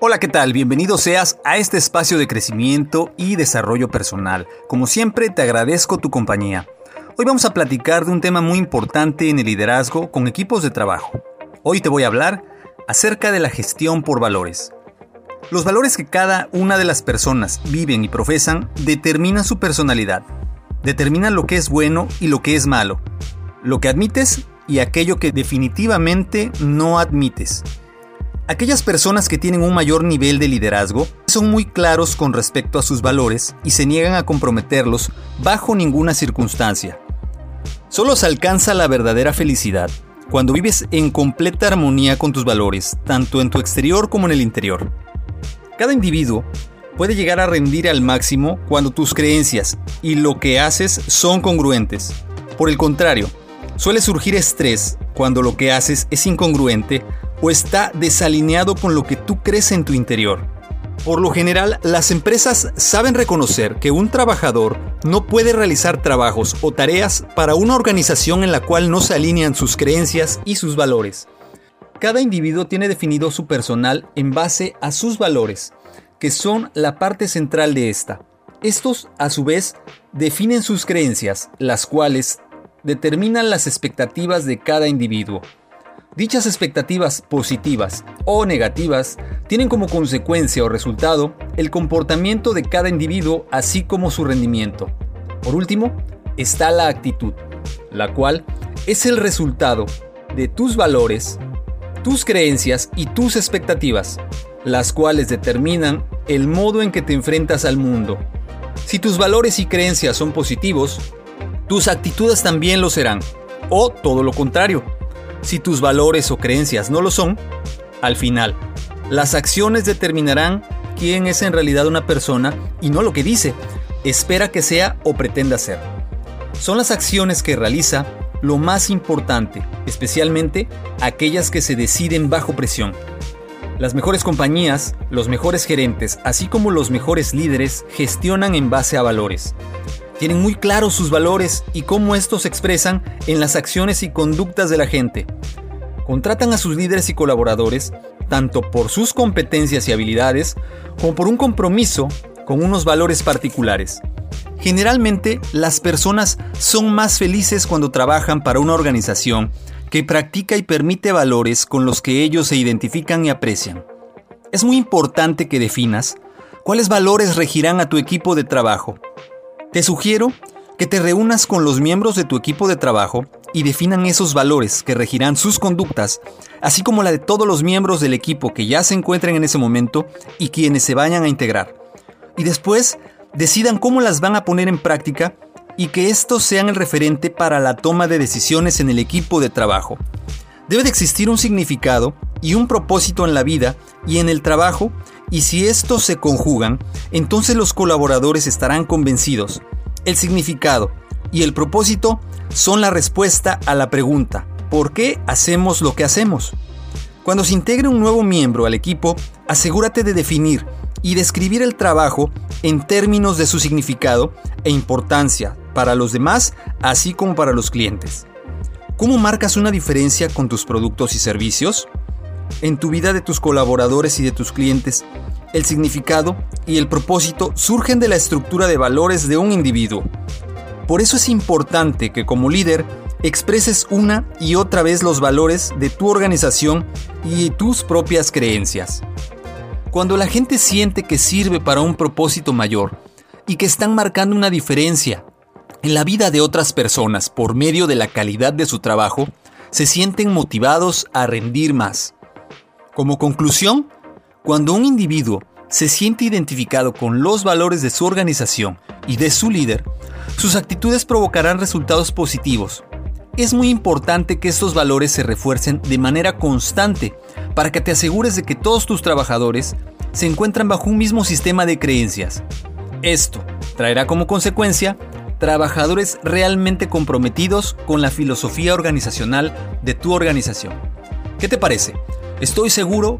Hola, ¿qué tal? Bienvenido seas a este espacio de crecimiento y desarrollo personal. Como siempre, te agradezco tu compañía. Hoy vamos a platicar de un tema muy importante en el liderazgo con equipos de trabajo. Hoy te voy a hablar acerca de la gestión por valores. Los valores que cada una de las personas viven y profesan determinan su personalidad, determinan lo que es bueno y lo que es malo, lo que admites y aquello que definitivamente no admites. Aquellas personas que tienen un mayor nivel de liderazgo son muy claros con respecto a sus valores y se niegan a comprometerlos bajo ninguna circunstancia. Solo se alcanza la verdadera felicidad cuando vives en completa armonía con tus valores, tanto en tu exterior como en el interior. Cada individuo puede llegar a rendir al máximo cuando tus creencias y lo que haces son congruentes. Por el contrario, suele surgir estrés cuando lo que haces es incongruente o está desalineado con lo que tú crees en tu interior. Por lo general, las empresas saben reconocer que un trabajador no puede realizar trabajos o tareas para una organización en la cual no se alinean sus creencias y sus valores. Cada individuo tiene definido su personal en base a sus valores, que son la parte central de esta. Estos, a su vez, definen sus creencias, las cuales determinan las expectativas de cada individuo. Dichas expectativas positivas o negativas tienen como consecuencia o resultado el comportamiento de cada individuo así como su rendimiento. Por último, está la actitud, la cual es el resultado de tus valores, tus creencias y tus expectativas, las cuales determinan el modo en que te enfrentas al mundo. Si tus valores y creencias son positivos, tus actitudes también lo serán, o todo lo contrario si tus valores o creencias no lo son, al final, las acciones determinarán quién es en realidad una persona y no lo que dice, espera que sea o pretenda ser. Son las acciones que realiza lo más importante, especialmente aquellas que se deciden bajo presión. Las mejores compañías, los mejores gerentes, así como los mejores líderes gestionan en base a valores. Tienen muy claros sus valores y cómo estos se expresan en las acciones y conductas de la gente. Contratan a sus líderes y colaboradores tanto por sus competencias y habilidades como por un compromiso con unos valores particulares. Generalmente las personas son más felices cuando trabajan para una organización que practica y permite valores con los que ellos se identifican y aprecian. Es muy importante que definas cuáles valores regirán a tu equipo de trabajo te sugiero que te reúnas con los miembros de tu equipo de trabajo y definan esos valores que regirán sus conductas, así como la de todos los miembros del equipo que ya se encuentren en ese momento y quienes se vayan a integrar. Y después decidan cómo las van a poner en práctica y que estos sean el referente para la toma de decisiones en el equipo de trabajo. Debe de existir un significado y un propósito en la vida y en el trabajo y si estos se conjugan, entonces los colaboradores estarán convencidos. El significado y el propósito son la respuesta a la pregunta, ¿por qué hacemos lo que hacemos? Cuando se integre un nuevo miembro al equipo, asegúrate de definir y describir el trabajo en términos de su significado e importancia para los demás, así como para los clientes. ¿Cómo marcas una diferencia con tus productos y servicios? En tu vida de tus colaboradores y de tus clientes, el significado y el propósito surgen de la estructura de valores de un individuo. Por eso es importante que como líder expreses una y otra vez los valores de tu organización y tus propias creencias. Cuando la gente siente que sirve para un propósito mayor y que están marcando una diferencia en la vida de otras personas por medio de la calidad de su trabajo, se sienten motivados a rendir más. Como conclusión, cuando un individuo se siente identificado con los valores de su organización y de su líder, sus actitudes provocarán resultados positivos es muy importante que estos valores se refuercen de manera constante para que te asegures de que todos tus trabajadores se encuentran bajo un mismo sistema de creencias. Esto traerá como consecuencia trabajadores realmente comprometidos con la filosofía organizacional de tu organización. ¿Qué te parece? Estoy seguro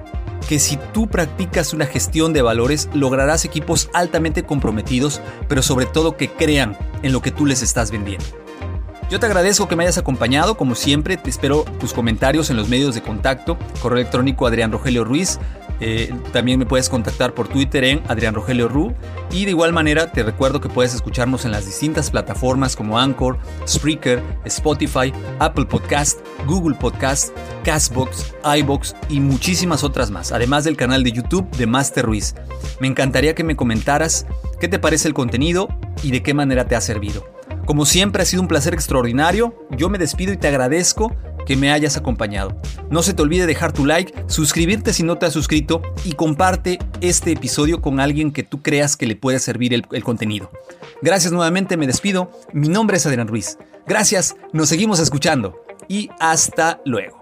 que si tú practicas una gestión de valores lograrás equipos altamente comprometidos, pero sobre todo que crean en lo que tú les estás vendiendo. Yo te agradezco que me hayas acompañado, como siempre, te espero tus comentarios en los medios de contacto, correo electrónico Adrián Rogelio Ruiz, eh, también me puedes contactar por Twitter en Adrián Rogelio Ru. Y de igual manera te recuerdo que puedes escucharnos en las distintas plataformas como Anchor, Spreaker, Spotify, Apple Podcast, Google Podcast, Castbox, iBox y muchísimas otras más, además del canal de YouTube de Master Ruiz. Me encantaría que me comentaras qué te parece el contenido y de qué manera te ha servido. Como siempre ha sido un placer extraordinario, yo me despido y te agradezco que me hayas acompañado. No se te olvide dejar tu like, suscribirte si no te has suscrito y comparte este episodio con alguien que tú creas que le puede servir el, el contenido. Gracias nuevamente, me despido. Mi nombre es Adrián Ruiz. Gracias, nos seguimos escuchando y hasta luego.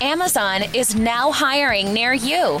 Amazon is now hiring near you.